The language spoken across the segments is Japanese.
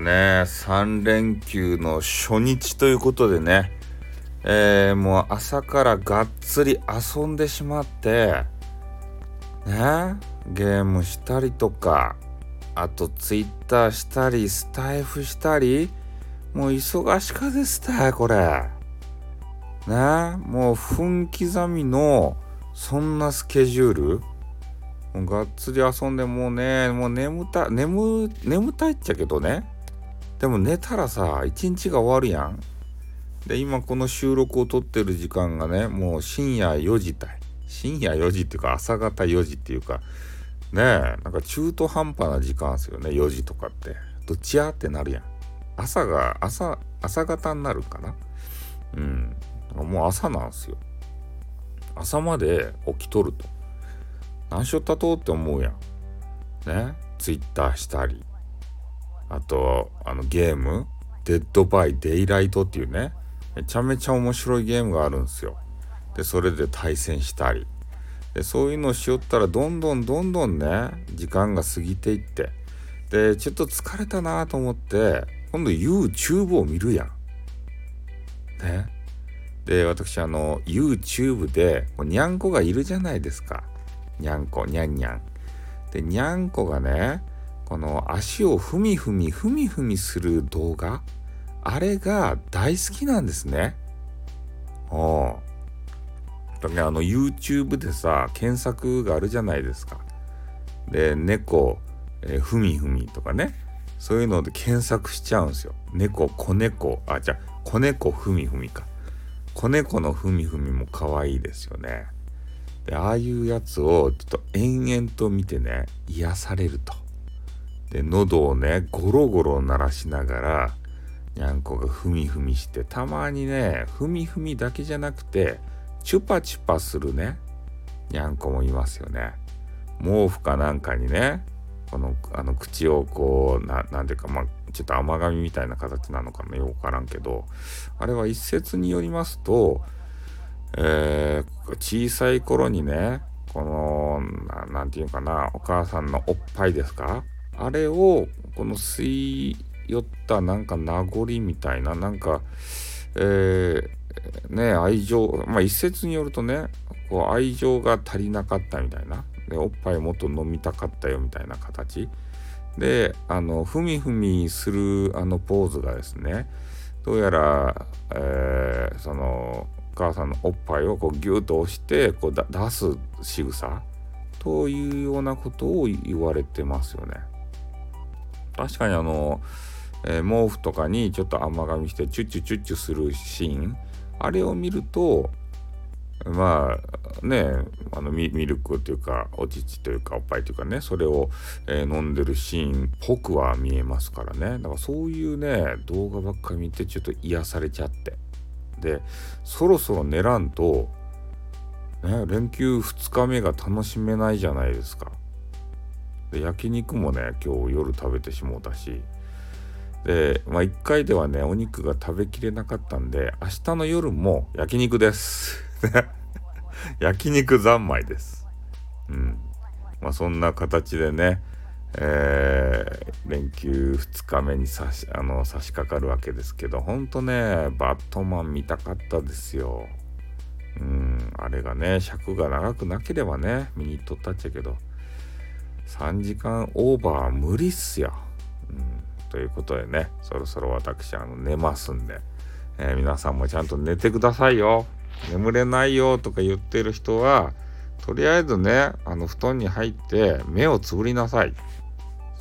ね、3連休の初日ということでね、えー、もう朝からがっつり遊んでしまって、ね、ゲームしたりとか、あとツイッターしたり、スタイフしたり、もう忙しかですたこれ。ね、もう分刻みの、そんなスケジュールもうがっつり遊んでもうね、もう眠た、眠、眠たいっちゃけどね。でも寝たらさ、一日が終わるやん。で、今この収録を撮ってる時間がね、もう深夜4時たい。深夜4時っていうか朝方4時っていうか、ねえ、なんか中途半端な時間ですよね、4時とかって。どっちやってなるやん。朝が、朝、朝方になるかな。うん。もう朝なんすよ。朝まで起きとると。何しよったとって思うやん。ね。ツイッターしたり。あと、あのゲーム、デッドバイデイライトっていうね、めちゃめちゃ面白いゲームがあるんですよ。で、それで対戦したり。で、そういうのをしよったら、どんどんどんどんね、時間が過ぎていって。で、ちょっと疲れたなと思って、今度 YouTube を見るやん。ね。で、私、あの、YouTube で、にゃんこがいるじゃないですか。にゃんこ、にゃんにゃん。で、にゃんこがね、この足をふみふみふみふみする動画、あれが大好きなんですね。おだね、あの YouTube でさ、検索があるじゃないですか。で、猫、えー、ふみふみとかね。そういうので検索しちゃうんですよ。猫、子猫、あ、じゃあ、子猫ふみふみか。子猫のふみふみも可愛いですよね。でああいうやつをちょっと延々と見てね癒されると。で喉をねゴロゴロ鳴らしながらにゃんこがふみふみしてたまにねふみふみだけじゃなくてチュパチュパするねにゃんこもいますよね。毛布かなんかにねこのあの口をこうなんていうかまあちょっと甘噛みみたいな形なのかなよくわからんけどあれは一説によりますとえー、小さい頃にね、この、なんていうかな、お母さんのおっぱいですかあれを、この吸い寄ったなんか名残みたいな、なんか、えー、ね、愛情、まあ一説によるとね、こう愛情が足りなかったみたいな。で、おっぱいもっと飲みたかったよみたいな形。で、あの、ふみふみするあのポーズがですね、どうやら、えー、そのお、母さんのおっぱいをこうギュッと押してこう出す仕草というようなことを言われてますよね。確かにあの、えー、毛布とかにちょっと甘噛みしてチュッチュチュッチュするシーンあれを見るとまあねあのミルクというかお乳というかおっぱいというかねそれを、えー、飲んでるシーンっぽくは見えますからねだからそういうね動画ばっかり見てちょっと癒されちゃって。でそろそろ寝らんと、ね、連休2日目が楽しめないじゃないですか。で焼肉もね今日夜食べてしもうたし。でまあ1回ではねお肉が食べきれなかったんで明日の夜も焼肉です。焼肉三昧です。うん。まあそんな形でねえー、連休2日目に差しあの差し掛かるわけですけどほんとねバットマン見たかったですよ。うん。あれがね尺が長くなければね見に行っとったっちゃけど。3時間オーバー無理っすよ、うん、ということでねそろそろ私あの寝ますんで、えー、皆さんもちゃんと寝てくださいよ眠れないよとか言ってる人はとりあえずねあの布団に入って目をつぶりなさい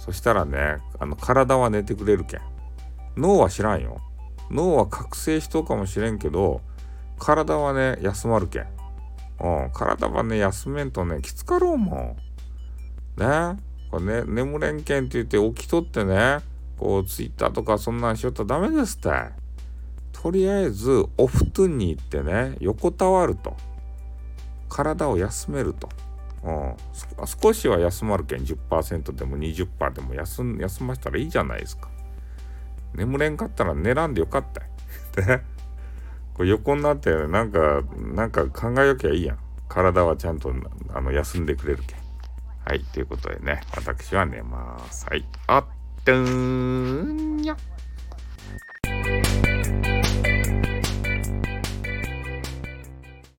そしたらね、あの、体は寝てくれるけん。脳は知らんよ。脳は覚醒しとうかもしれんけど、体はね、休まるけん。うん、体はね、休めんとね、きつかろうもん。ね。これね、眠れんけんって言って起きとってね、こう、ツイッターとかそんなんしよったらダメですって。とりあえず、お布団に行ってね、横たわると。体を休めると。うん、少しは休まるけん10%でも20%でも休休ましたらいいじゃないですか。眠れんかったら寝らんでよかった。で、これ横になってなんか、なんか考えよきゃいいやん。体はちゃんとあの休んでくれるけん。はい、ということでね、私は寝ます。はい、あっ、とーんよっ。